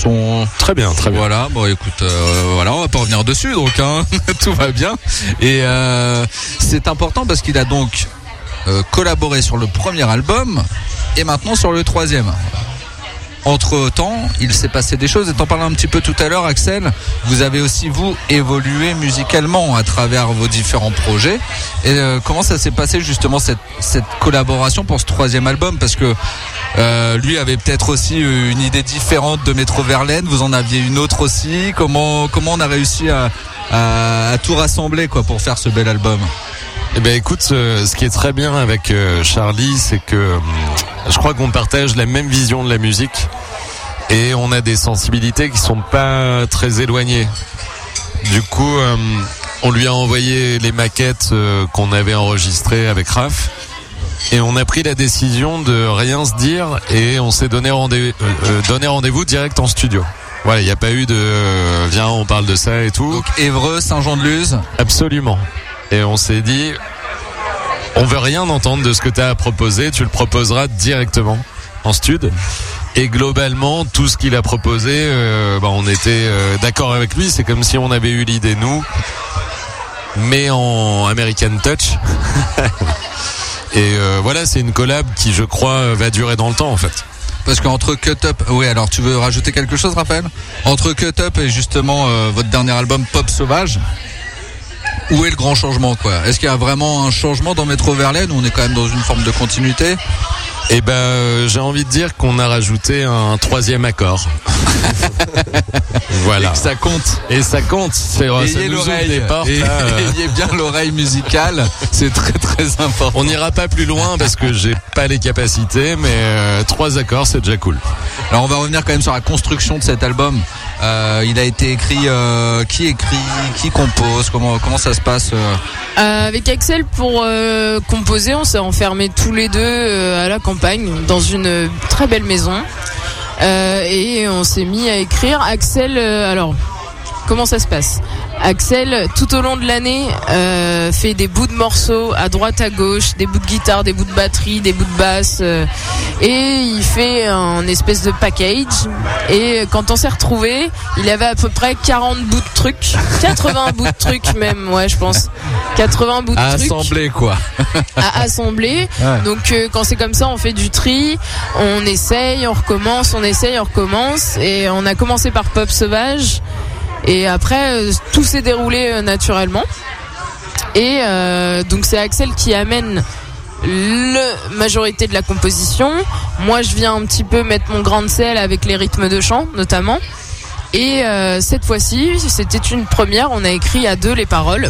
son Très bien, très bien. Voilà, bon écoute, euh, voilà, on va pas revenir dessus donc hein, [LAUGHS] tout va bien. Et euh, c'est important parce qu'il a donc euh, collaboré sur le premier album et maintenant sur le troisième. Entre temps, il s'est passé des choses. Et t'en parlais un petit peu tout à l'heure, Axel. Vous avez aussi vous évolué musicalement à travers vos différents projets. Et euh, comment ça s'est passé justement cette, collaboration pour ce troisième album? Parce que euh, lui avait peut-être aussi une idée différente de Métro Verlaine. Vous en aviez une autre aussi. Comment comment on a réussi à, tout rassembler quoi pour faire ce bel album? Eh ben écoute, ce qui est très bien avec euh, Charlie, c'est que je crois qu'on partage la même vision de la musique et on a des sensibilités qui sont pas très éloignées. Du coup, hum, on lui a envoyé les maquettes euh, qu'on avait enregistrées avec Raph et on a pris la décision de rien se dire et on s'est donné euh, euh, donné rendez-vous direct en studio. Voilà, il n'y a pas eu de euh, viens, on parle de ça et tout. Donc Évreux, Saint-Jean-de-Luz. Absolument. Et on s'est dit, on veut rien entendre de ce que tu as à proposer, tu le proposeras directement en stud. Et globalement, tout ce qu'il a proposé, euh, bah, on était euh, d'accord avec lui. C'est comme si on avait eu l'idée nous, mais en American Touch. [LAUGHS] Et euh, voilà, c'est une collab qui, je crois, va durer dans le temps en fait. Parce qu'entre Cut Up, oui, alors tu veux rajouter quelque chose, Raphaël? Entre Cut Up et justement votre dernier album Pop Sauvage, où est le grand changement, quoi? Est-ce qu'il y a vraiment un changement dans Métro Verlaine? Ou on est quand même dans une forme de continuité? Et ben, euh, j'ai envie de dire qu'on a rajouté un troisième accord. [LAUGHS] voilà. Ça compte. Et ça compte. C'est ça Ayez l'oreille, et- euh. [LAUGHS] ayez bien l'oreille musicale, c'est très très important. On n'ira pas plus loin parce que j'ai pas les capacités, mais euh, trois accords, c'est déjà cool. Alors on va revenir quand même sur la construction de cet album. Euh, il a été écrit, euh, qui écrit, qui compose, comment comment ça se passe avec Axel, pour euh, composer, on s'est enfermés tous les deux euh, à la campagne, dans une très belle maison. Euh, et on s'est mis à écrire. Axel, euh, alors, comment ça se passe Axel, tout au long de l'année, euh, fait des bouts de morceaux à droite, à gauche, des bouts de guitare, des bouts de batterie, des bouts de basse, euh, et il fait un espèce de package. Et quand on s'est retrouvés, il avait à peu près 40 bouts de trucs, 80 bouts de trucs même, ouais, je pense, 80 bouts de À trucs assembler quoi. [LAUGHS] à assembler. Ouais. Donc euh, quand c'est comme ça, on fait du tri, on essaye, on recommence, on essaye, on recommence. Et on a commencé par Pop Sauvage. Et après, euh, tout s'est déroulé euh, naturellement. Et euh, donc c'est Axel qui amène le majorité de la composition. Moi, je viens un petit peu mettre mon grain de sel avec les rythmes de chant, notamment. Et cette fois-ci, c'était une première. On a écrit à deux les paroles.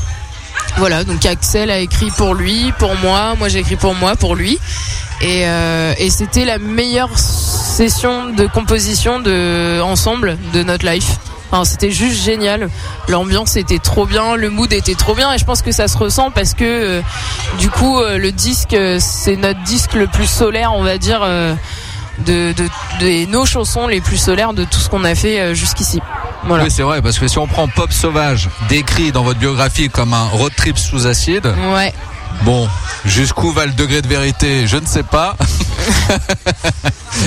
Voilà, donc Axel a écrit pour lui, pour moi, moi j'ai écrit pour moi, pour lui. Et, et c'était la meilleure session de composition de ensemble de notre life. Enfin, c'était juste génial. L'ambiance était trop bien, le mood était trop bien, et je pense que ça se ressent parce que euh, du coup euh, le disque, euh, c'est notre disque le plus solaire, on va dire, de, de, de nos chansons les plus solaires de tout ce qu'on a fait jusqu'ici. Voilà. Oui, c'est vrai, parce que si on prend Pop Sauvage, décrit dans votre biographie comme un road trip sous acide, Ouais. Bon, jusqu'où va le degré de vérité, je ne sais pas.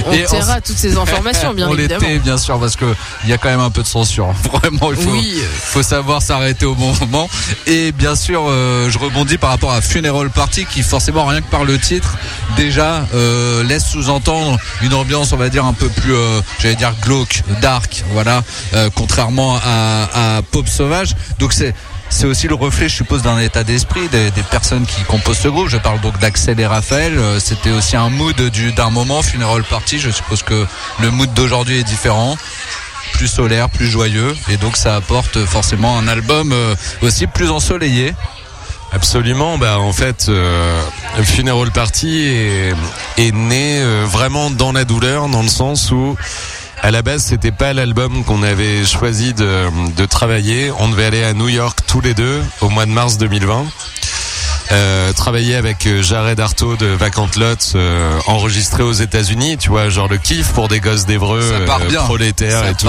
On [LAUGHS] on taira toutes ces informations, bien [LAUGHS] on évidemment. l'était, bien sûr, parce que il y a quand même un peu de censure. [LAUGHS] Vraiment, il faut, Oui. faut savoir s'arrêter au bon moment. Et bien sûr, euh, je rebondis par rapport à Funeral Party, qui forcément, rien que par le titre, déjà euh, laisse sous-entendre une ambiance, on va dire, un peu plus, euh, j'allais dire, glauque, dark, voilà, contrairement à, à Pop Sauvage. Donc c'est c'est aussi le reflet, je suppose, d'un état d'esprit des, personnes qui composent ce groupe. Je parle donc d'Axel et Raphaël. Euh, C'était aussi un mood du- d'un moment, Funeral Party. Je suppose que le mood d'aujourd'hui est différent, plus solaire, plus joyeux, et donc ça apporte forcément un album euh, aussi plus ensoleillé. Absolument. Bah en fait, euh, Funeral Party est, est né euh, vraiment dans la douleur, dans le sens où à la base c'était pas l'album qu'on avait choisi de, de travailler. On devait aller à New York tous les deux au mois de mars 2020. Euh, travailler avec euh, Jared Artaud de Vacant Lot, euh, enregistré aux États-Unis, tu vois, genre le kiff pour des gosses d'Evreux, euh, prolétaires Ça et tout.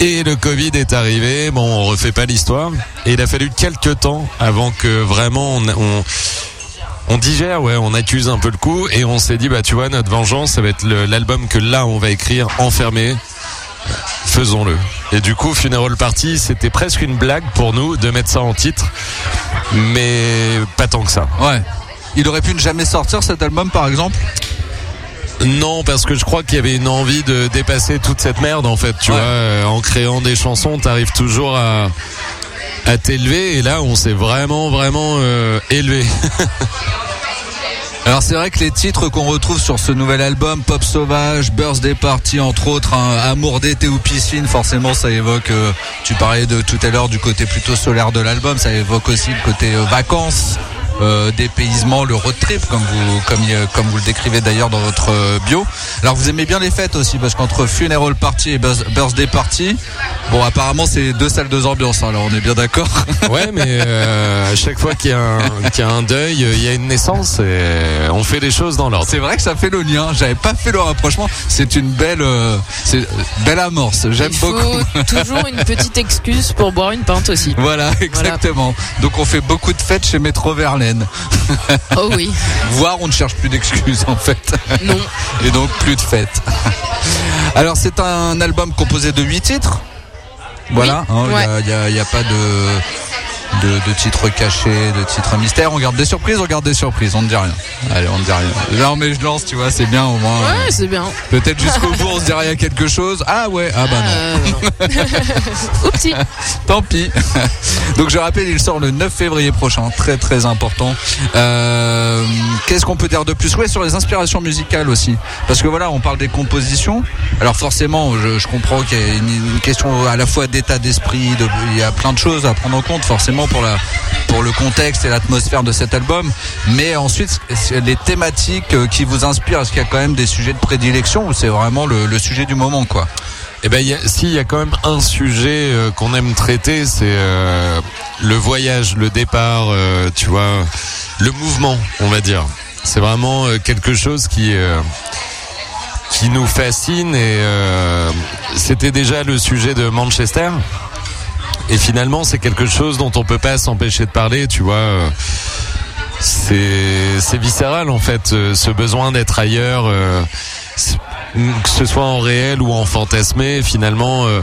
Et le Covid est arrivé. Bon, on refait pas l'histoire. Et il a fallu quelques temps avant que vraiment on, on, on digère, ouais, on accuse un peu le coup. Et on s'est dit, bah tu vois, notre vengeance, ça va être l'album que là on va écrire enfermé. Faisons-le. Et du coup, Funeral Party, c'était presque une blague pour nous de mettre ça en titre. Mais pas tant que ça. Ouais. Il aurait pu ne jamais sortir cet album par exemple? Non, parce que je crois qu'il y avait une envie de dépasser toute cette merde en fait. Tu Ouais. vois, euh, en créant des chansons, t'arrives toujours à à t'élever. Et là, on s'est vraiment, vraiment euh, élevé. [LAUGHS] Alors c'est vrai que les titres qu'on retrouve sur ce nouvel album, Pop Sauvage, Birthday Party entre autres, hein, Amour d'été ou piscine, forcément ça évoque, euh, tu parlais de tout à l'heure du côté plutôt solaire de l'album, ça évoque aussi le côté euh, vacances, euh, dépaysement, le road trip comme vous, comme, il- comme vous le décrivez d'ailleurs dans votre euh, bio. Alors vous aimez bien les fêtes aussi parce qu'entre Funeral Party et Birth- Birthday Party, bon apparemment c'est deux salles, deux ambiances, hein, alors on est bien d'accord. [LAUGHS] Ouais, mais euh, à chaque fois qu'il y, a un- qu'il y a un deuil, euh, il y a une naissance et on fait les choses dans l'ordre. C'est vrai que ça fait le lien. J'avais pas fait le rapprochement. C'est une belle, euh, c'est euh, belle amorce. J'aime beaucoup. faut [LAUGHS] toujours une petite excuse pour boire une pinte aussi. Voilà, exactement. Donc on fait beaucoup de fêtes chez Métro Oh oui, [LAUGHS] Voire on ne cherche plus d'excuses en fait. non. [LAUGHS] Et donc plus de fêtes. [LAUGHS] Alors c'est un album composé de 8 titres. Voilà, hein, il ouais. y a- il y a, il y a pas de, de, de titres cachés, de titres mystères. On garde des surprises, on garde des surprises, on ne dit rien. Allez, on ne dit rien. Non mais je lance, tu vois, c'est bien au moins. Ouais, c'est bien. Peut-être jusqu'au bout on se dira il y a quelque chose. Ah ouais, ah bah non. Euh, [LAUGHS] Oupsie. Tant pis. [LAUGHS] Donc je rappelle, il sort le 9 février prochain, très très important. Euh, Qu'est-ce qu'on peut dire de plus? Ouais, sur les inspirations musicales aussi, parce que voilà, on parle des compositions. Alors forcément, je, je comprends qu'il y a une, une question à la fois d'état d'esprit, de- il y a plein de choses à prendre en compte forcément pour la pour le contexte et l'atmosphère de cet album. Mais ensuite, les thématiques euh, qui vous inspirent, est-ce qu'il y a quand même des sujets de prédilection ou c'est vraiment le, le sujet du moment quoi? Eh ben, il y a- quand même un sujet euh, qu'on aime traiter, c'est euh, le voyage, le départ, tu vois, le mouvement, on va dire. C'est vraiment quelque chose qui qui nous fascine et c'était déjà le sujet de Manchester. Et finalement, c'est quelque chose dont on peut pas s'empêcher de parler, tu vois. c'est viscéral en fait, euh, ce besoin d'être ailleurs. euh, que ce soit en réel ou en fantasmé, finalement, euh,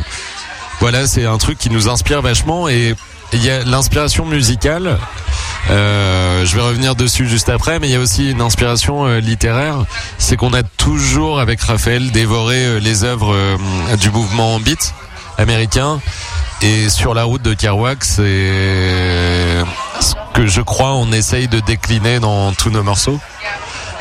voilà, c'est un truc qui nous inspire vachement et il y a l'inspiration musicale. je vais revenir dessus juste après, mais il y a aussi une inspiration littéraire. C'est qu'on a toujours, avec Raphaël, dévoré les œuvres du mouvement beat américain. Et sur la route de Kerouac, c'est ce que je crois on essaye de décliner dans tous nos morceaux.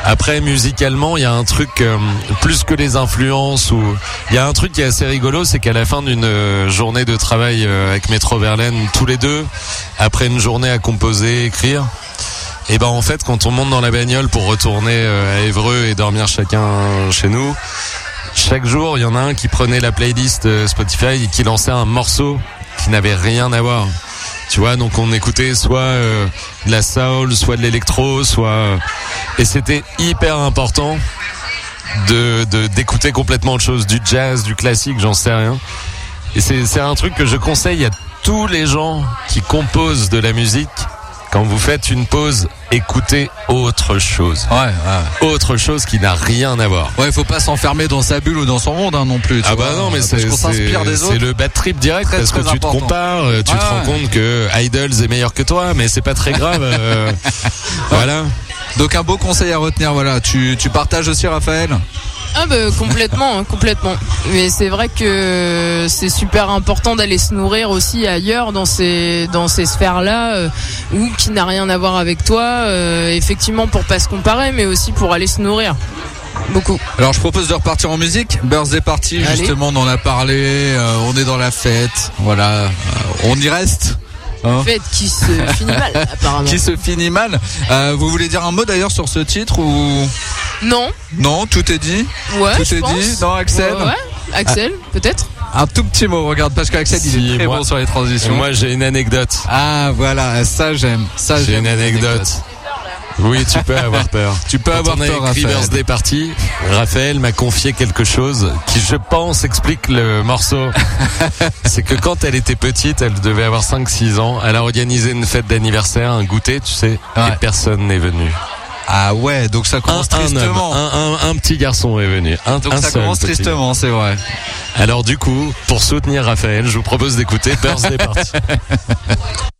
Après, musicalement, il y a un truc euh, plus que les influences ou il y a un truc qui est assez rigolo, c'est qu'à la fin d'une journée de travail euh, avec Métro Verlaine, tous les deux, après une journée à composer, écrire, et ben en fait, quand on monte dans la bagnole pour retourner euh, à Évreux et dormir chacun chez nous, chaque jour, il y en a un qui prenait la playlist euh, Spotify et qui lançait un morceau qui n'avait rien à voir. Tu vois, donc on écoutait soit euh, de la soul, soit de l'électro, soit euh, et c'était hyper important de d'écouter complètement autre chose, du jazz, du classique, j'en sais rien. Et c'est c'est un truc que je conseille à tous les gens qui composent de la musique. Quand vous faites une pause, écoutez autre chose. Ouais, ouais. Autre chose qui n'a rien à voir. Ouais, il faut pas s'enfermer dans sa bulle ou dans son monde hein, non plus. tu Ah vois, bah non mais parce c'est qu'on s'inspire des c'est- autres. c'est le bad trip direct Très, parce que tu te compares, euh, tu Ouais, te rends compte que Idols est meilleur que toi, mais c'est pas très grave. euh, [LAUGHS] voilà. Donc un beau conseil à retenir, voilà. Tu, tu partages aussi Raphaël? Ah bah complètement, hein, complètement. Mais c'est vrai que c'est super important d'aller se nourrir aussi ailleurs dans ces dans ces sphères-là euh, ou qui n'a rien à voir avec toi. euh, effectivement pour pas se comparer, mais aussi pour aller se nourrir. Beaucoup. Alors je propose de repartir en musique. Birthday Party, Allez. justement, on en a parlé. euh, on est dans la fête. Voilà. On y reste. Hein. Fête qui se [LAUGHS] finit mal apparemment. Qui se finit mal. Euh, vous voulez dire un mot d'ailleurs sur ce titre ou Non, non Tout est dit. ouais. Tout je est pense. dit. Non, Axel. Ouais, ouais. Axel, peut-être. Un tout petit mot. Regarde parce qu'Axel il Si, est très moi- bon sur les transitions. Moi j'ai une anecdote. Ah voilà, ça j'aime. Ça J'ai une anecdote. Oui, tu peux avoir peur. Tu peux Quand avoir on a peur, écrit Raphaël. Birthday Party, Raphaël m'a confié quelque chose qui, je pense, explique le morceau. [LAUGHS] C'est que quand elle était petite, elle devait avoir 5-6 ans, elle a organisé une fête d'anniversaire, un goûter, tu sais, Ouais. et personne n'est venu. Ah ouais, donc ça commence un tristement. un, un- un petit garçon est venu. Un, donc ça seul commence tristement, c'est vrai. Alors du coup, pour soutenir Raphaël, je vous propose d'écouter Birthday Party. [LAUGHS]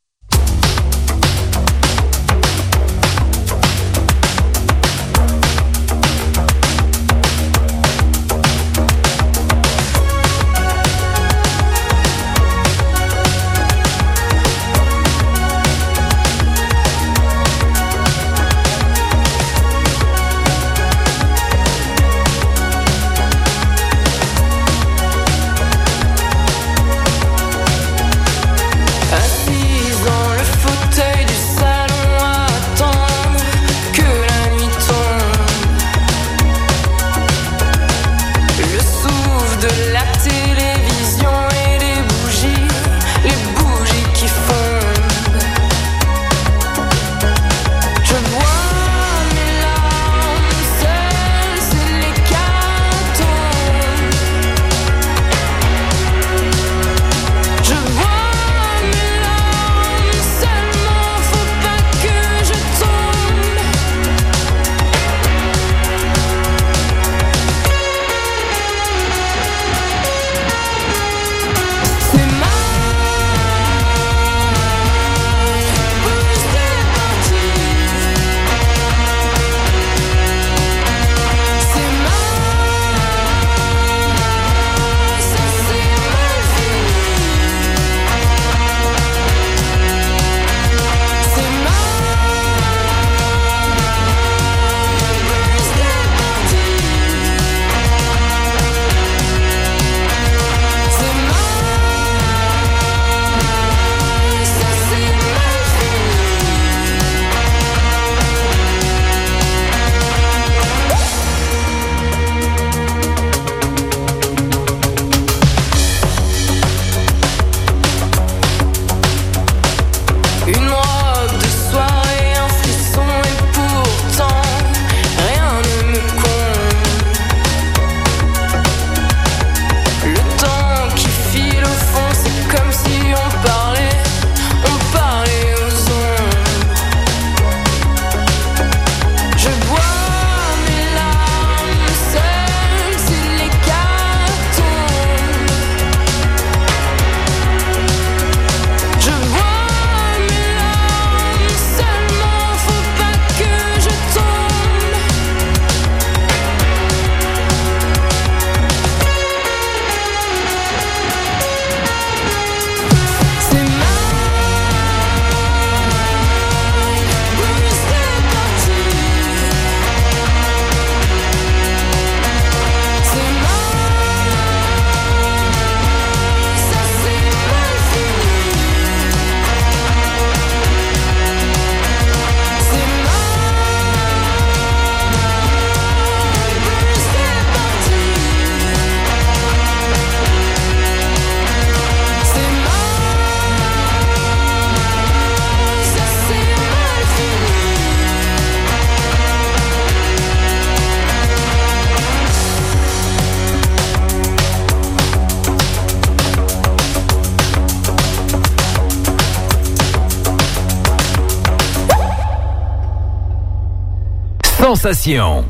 Sensation.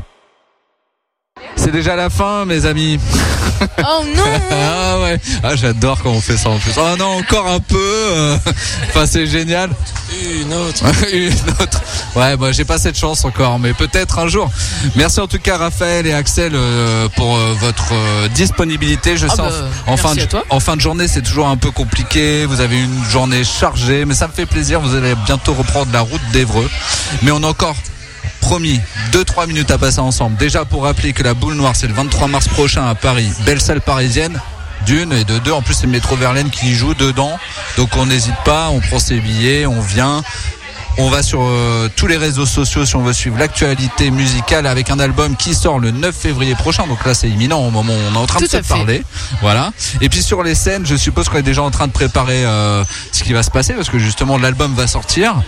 C'est déjà la fin, mes amis. Oh [LAUGHS] non Ah ouais, ah j'adore quand on fait ça en plus. Oh non, encore un peu. euh, Enfin, c'est génial. Une autre. [LAUGHS] Une autre. Ouais, bah j'ai pas cette chance encore, mais peut-être un jour. Merci en tout cas Raphaël et Axel euh, pour euh, votre euh, disponibilité. Je Ah sais bah, fin de, en fin de journée c'est toujours un peu compliqué. Vous avez une journée chargée, mais ça me fait plaisir. Vous allez bientôt reprendre la route d'Evreux, mais on a encore promis 2-3 minutes à passer ensemble. Déjà pour rappeler que la boule noire c'est le 23 mars prochain à Paris, belle salle parisienne. D'une et de deux, en plus c'est métro Verlaine qui joue dedans, donc on n'hésite pas, on prend ses billets, on vient, on va sur euh, tous les réseaux sociaux si on veut suivre l'actualité musicale avec un album qui sort le 9 février prochain. Donc là, c'est imminent au moment où on est en train de se fait. parler. Voilà. Et puis sur les scènes, je suppose qu'on est déjà en train de préparer euh, ce qui va se passer parce que justement l'album va sortir.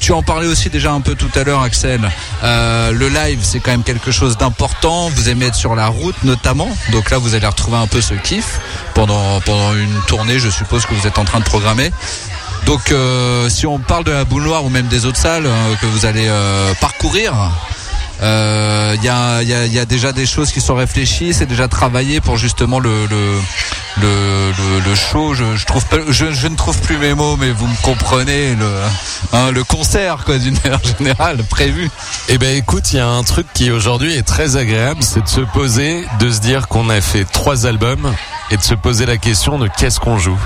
Tu en parlais aussi déjà un peu tout à l'heure, Axel. Euh, le live, c'est quand même quelque chose d'important. Vous aimez être sur la route, notamment. Donc là, vous allez retrouver un peu ce kiff pendant pendant une tournée. Je suppose que vous êtes en train de programmer. Donc, euh, si on parle de la boule noire ou même des autres salles euh, que vous allez euh, parcourir, euh, il y, a, il y a- il y a déjà des choses qui sont réfléchies, c'est déjà travaillé pour justement le le le, le, le show. Je, je trouve pas, je, je ne trouve plus mes mots, mais vous me comprenez le hein, le concert quoi d'une manière générale prévu. Eh ben écoute, il y a un truc qui aujourd'hui est très agréable, c'est de se poser, de se dire qu'on a fait trois albums et de se poser la question de qu'est-ce qu'on joue.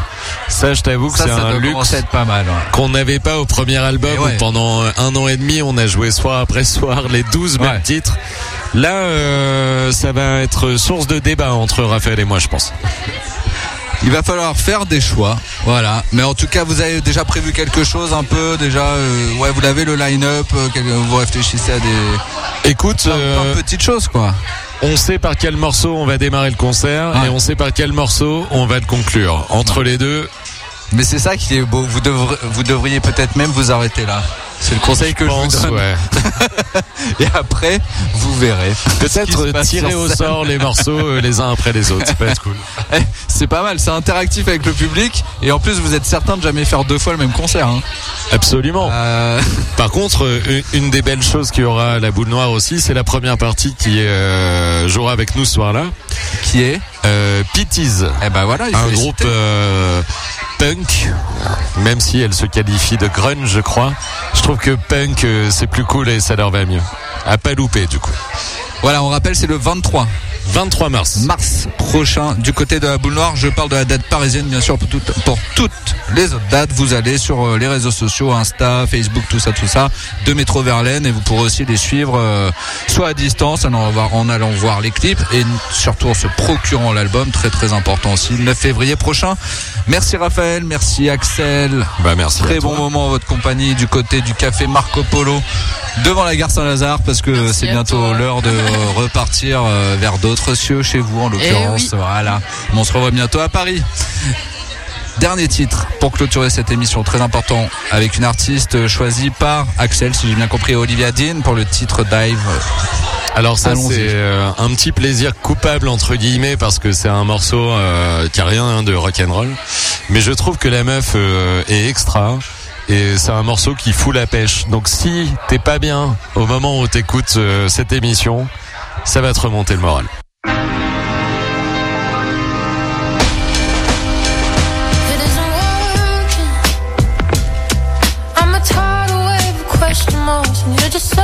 Ça, je t'avoue que Ça, c'est un luxe pas mal. ouais. qu'on n'avait pas au premier album ouais. où pendant un an et demi on a joué soir après soir les 12 mêmes Ouais. titres. Là, euh, ça va être source de débat entre Raphaël et moi, je pense. Il va falloir faire des choix, voilà. Mais en tout cas, vous avez déjà prévu quelque chose un peu déjà. euh, ouais, vous l'avez le line-up. euh, vous réfléchissez à des Écoute, plein- euh, plein de petites choses quoi. On sait par quel morceau on va démarrer le concert et on sait par quel morceau on va le conclure. Entre les deux, Mais c'est ça qui est beau. Vous devriez peut-être même vous arrêter là. C'est le conseil que je, pense, vous donne. ouais. [LAUGHS] Et après, vous verrez. Qui Peut-être tirer au sort les morceaux euh, les uns après les autres. Ça peut être cool. [LAUGHS] Eh, C'est pas mal. C'est interactif avec le public. Et en plus, vous êtes certain de jamais faire deux fois le même concert. hein. Absolument. Euh, Par contre, euh, une des belles choses qu'il y aura à la boule noire aussi, c'est la première partie qui euh, jouera avec nous ce soir-là. qui est? Euh, Pitties, Eh ben voilà. il faut un groupe euh, punk, même si elle se qualifie de grunge, je crois. Je trouve que punk, euh, c'est plus cool et ça leur va mieux. À pas louper, du coup. Voilà, on rappelle, c'est le 23 23 mars. mars prochain du côté de la boule noire. Je parle de la date parisienne, bien sûr, pour, toutes- pour toutes les autres dates. Vous allez sur euh, les réseaux sociaux, Insta, Facebook, tout ça, tout ça, de Métro Verlaine et vous pourrez aussi les suivre euh, soit à distance en, allant voir- en allant voir les clips et surtout en se procurant l'album, très très important aussi, le 9 février prochain. Merci Raphaël, merci Axel. Bah merci. Très bon moment en votre compagnie du côté du café Marco Polo devant la gare Saint-Lazare parce que c'est bientôt l'heure de repartir euh, vers d'autres cieux chez vous en l'occurrence. oui. Voilà. On se revoit bientôt à Paris. Dernier titre pour clôturer cette émission très important avec une artiste choisie par Axel, si j'ai bien compris, Olivia Dean pour le titre Dive. Alors ça c'est euh, un petit plaisir coupable entre guillemets parce que c'est un morceau euh, qui a rien hein, de rock'n'roll, mais je trouve que la meuf euh, est extra et c'est un morceau qui fout la pêche. Donc si t'es pas bien au moment où t'écoutes euh, cette émission, ça va te remonter le moral. just so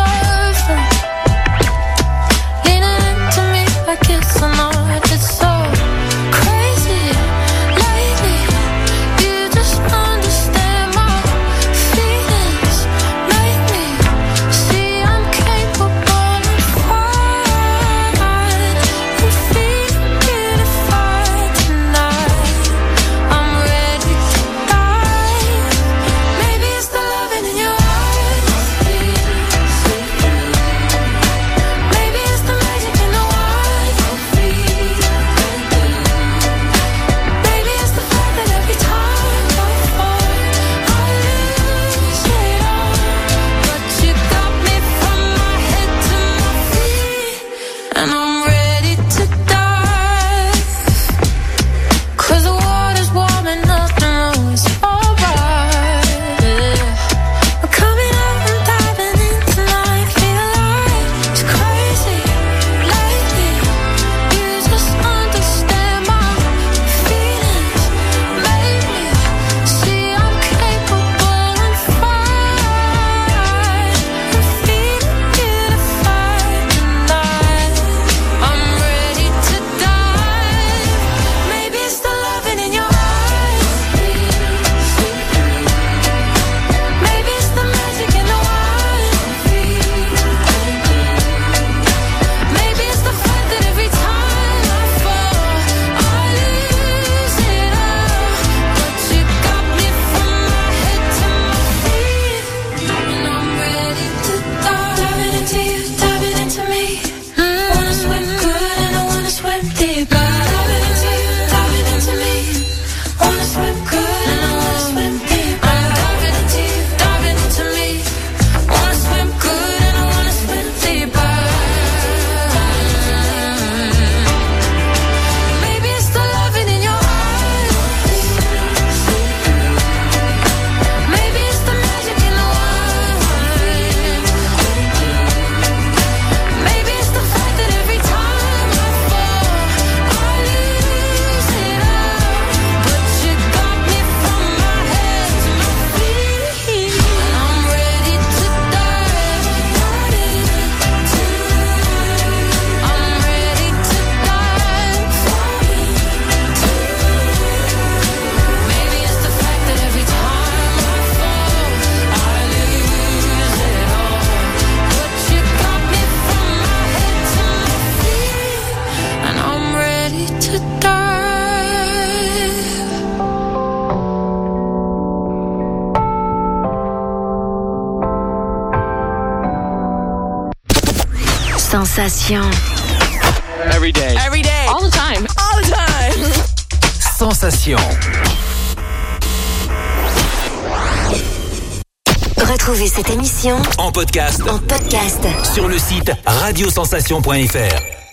En podcast. En podcast. Sur le site radiosensation.fr.